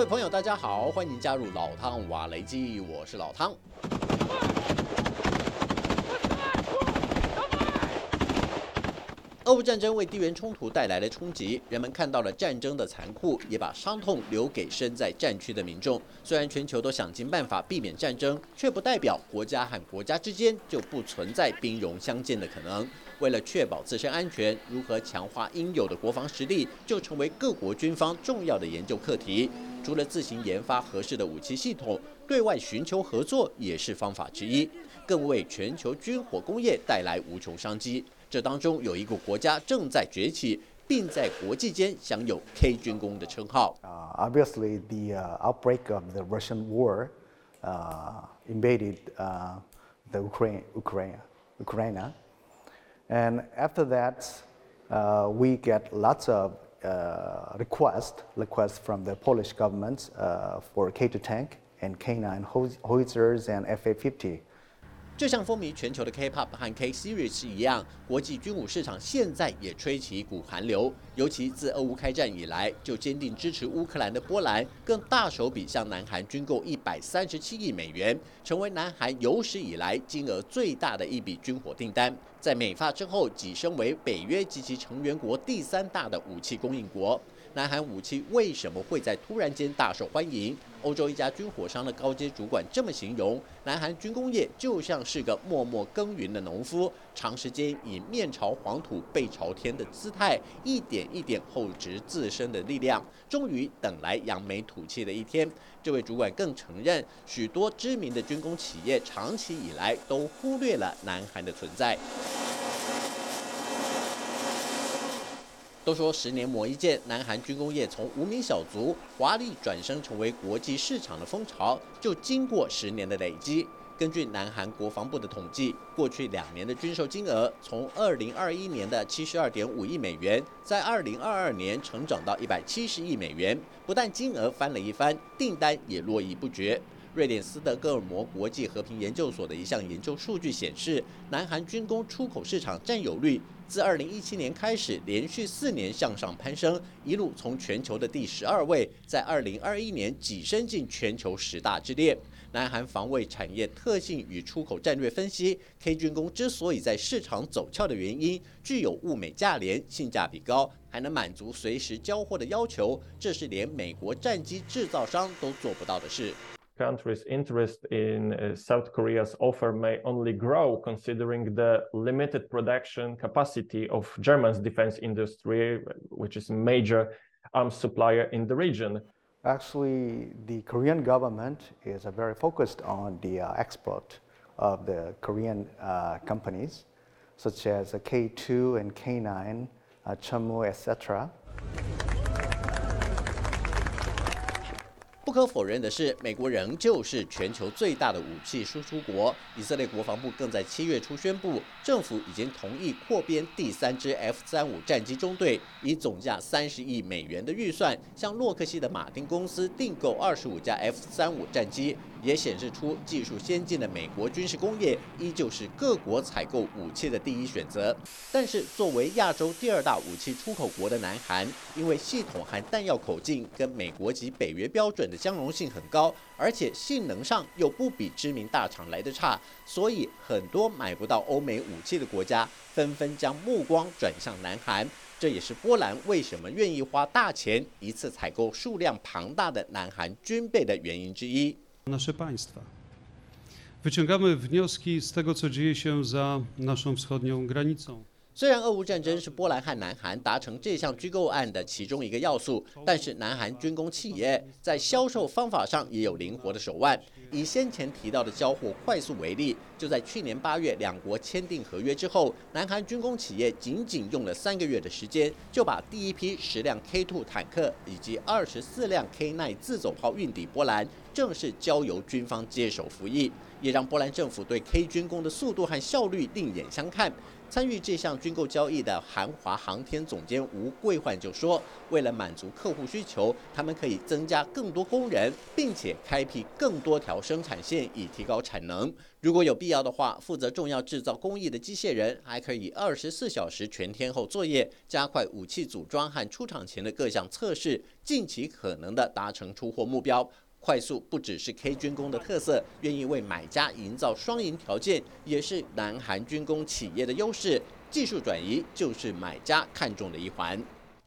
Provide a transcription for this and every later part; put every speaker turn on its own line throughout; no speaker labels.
各位朋友，大家好，欢迎加入老汤瓦雷基，我是老汤。俄乌战争为地缘冲突带来了冲击，人们看到了战争的残酷，也把伤痛留给身在战区的民众。虽然全球都想尽办法避免战争，却不代表国家和国家之间就不存在兵戎相见的可能。为了确保自身安全，如何强化应有的国防实力，就成为各国军方重要的研究课题。除了自行研发合适的武器系统，对外寻求合作也是方法之一，更为全球军火工业带来无穷商机。这当中有一个国家正在崛起，并在国际间享有 “K 军工”的称号。
Uh, obviously, the uh, outbreak of the Russian war uh, invaded uh, the Ukraine, Ukraine, Ukraine, and after that, uh, we get lots of uh, requests, requests from the Polish government uh, for K2 tank and K9 howitzers and FA50.
就像风靡全球的 K-pop 和 K-series 一样，国际军武市场现在也吹起一股寒流。尤其自俄乌开战以来，就坚定支持乌克兰的波兰，更大手笔向南韩军购一百三十七亿美元，成为南韩有史以来金额最大的一笔军火订单。在美发之后，跻身为北约及其成员国第三大的武器供应国。南韩武器为什么会在突然间大受欢迎？欧洲一家军火商的高阶主管这么形容：南韩军工业就像是个默默耕耘的农夫，长时间以面朝黄土背朝天的姿态，一点一点厚植自身的力量，终于等来扬眉吐气的一天。这位主管更承认，许多知名的军工企业长期以来都忽略了南韩的存在。都说十年磨一剑，南韩军工业从无名小卒华丽转身成为国际市场的风潮，就经过十年的累积。根据南韩国防部的统计，过去两年的军售金额从二零二一年的七十二点五亿美元，在二零二二年成长到一百七十亿美元，不但金额翻了一番，订单也络绎不绝。瑞典斯德哥尔摩国际和平研究所的一项研究数据显示，南韩军工出口市场占有率自2017年开始连续四年向上攀升，一路从全球的第十二位，在2021年跻身进全球十大之列。南韩防卫产业特性与出口战略分析，K 军工之所以在市场走俏的原因，具有物美价廉、性价比高，还能满足随时交货的要求，这是连美国战机制造商都做不到的事。
Countries' interest in uh, South Korea's offer may only grow considering the limited production capacity of German's defense industry, which is a major arms supplier in the region.
Actually, the Korean government is uh, very focused on the uh, export of the Korean uh, companies, such as K2 and K9, uh, etc.
不可否认的是，美国仍旧是全球最大的武器输出国。以色列国防部更在七月初宣布，政府已经同意扩编第三支 F 三五战机中队，以总价三十亿美元的预算，向洛克希德马丁公司订购二十五架 F 三五战机。也显示出技术先进的美国军事工业依旧是各国采购武器的第一选择。但是，作为亚洲第二大武器出口国的南韩，因为系统和弹药口径跟美国及北约标准的相容性很高，而且性能上又不比知名大厂来得差，所以很多买不到欧美武器的国家纷纷将目光转向南韩。这也是波兰为什么愿意花大钱一次采购数量庞大的南韩军备的原因之一。
nasze państwa. Wyciągamy wnioski z tego, co dzieje się za naszą wschodnią granicą.
虽然俄乌战争是波兰和南韩达成这项居购案的其中一个要素，但是南韩军工企业在销售方法上也有灵活的手腕。以先前提到的交货快速为例，就在去年八月两国签订合约之后，南韩军工企业仅仅用了三个月的时间，就把第一批十辆 K2 坦克以及二十四辆 K9 自走炮运抵波兰，正式交由军方接手服役，也让波兰政府对 K 军工的速度和效率另眼相看。参与这项军购交易的韩华航天总监吴桂焕就说：“为了满足客户需求，他们可以增加更多工人，并且开辟更多条生产线，以提高产能。如果有必要的话，负责重要制造工艺的机械人还可以二十四小时全天候作业，加快武器组装和出厂前的各项测试，尽其可能的达成出货目标。”快速不只是 K 军工的特色，愿意为买家营造双赢条件，也是南韩军工企业的优势。技术转移就是买家看中的一环。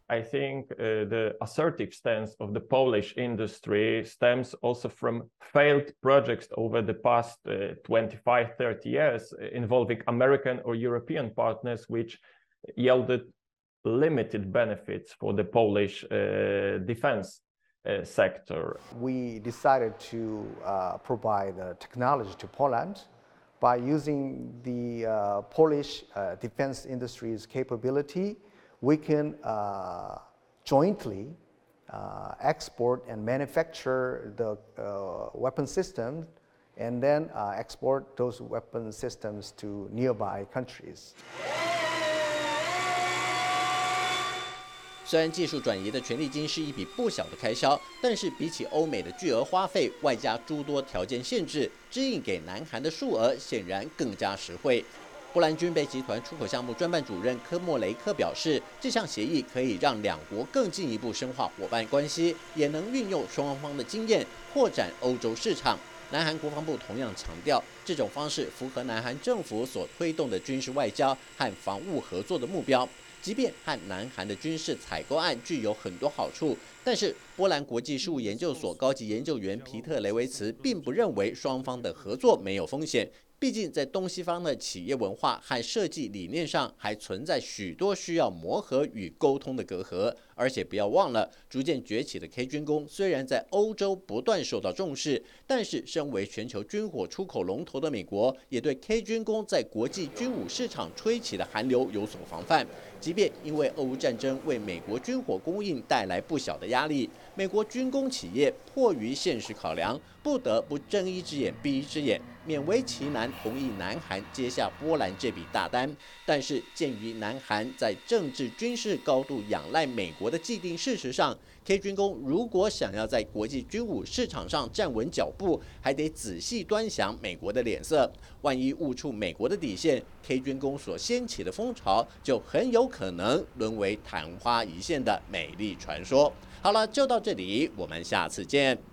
I think uh, the assertive stance of the Polish industry stems also from failed projects over the past uh, 25, 30 years involving American or European partners, which yielded limited benefits for the Polish uh, defense. Uh, sector.
We decided to uh, provide uh, technology to Poland by using the uh, Polish uh, defense industry's capability. We can uh, jointly export and manufacture the weapon systems and then export those weapon systems to nearby countries.
虽然技术转移的权利金是一笔不小的开销，但是比起欧美的巨额花费，外加诸多条件限制，支应给南韩的数额显然更加实惠。波兰军备集团出口项目专办主任科莫雷克表示，这项协议可以让两国更进一步深化伙伴关系，也能运用双方的经验扩展欧洲市场。南韩国防部同样强调，这种方式符合南韩政府所推动的军事外交和防务合作的目标。即便和南韩的军事采购案具有很多好处，但是波兰国际事务研究所高级研究员皮特雷维茨并不认为双方的合作没有风险。毕竟，在东西方的企业文化和设计理念上，还存在许多需要磨合与沟通的隔阂。而且，不要忘了，逐渐崛起的 K 军工虽然在欧洲不断受到重视，但是身为全球军火出口龙头的美国，也对 K 军工在国际军武市场吹起的寒流有所防范。即便因为俄乌战争为美国军火供应带来不小的压力，美国军工企业迫于现实考量，不得不睁一只眼闭一只眼，勉为其难同意南韩接下波兰这笔大单。但是，鉴于南韩在政治军事高度仰赖美国的既定事实上，K 军工如果想要在国际军武市场上站稳脚步，还得仔细端详美国的脸色。万一误触美国的底线，K 军工所掀起的风潮就很有可能沦为昙花一现的美丽传说。好了，就到这里，我们下次见。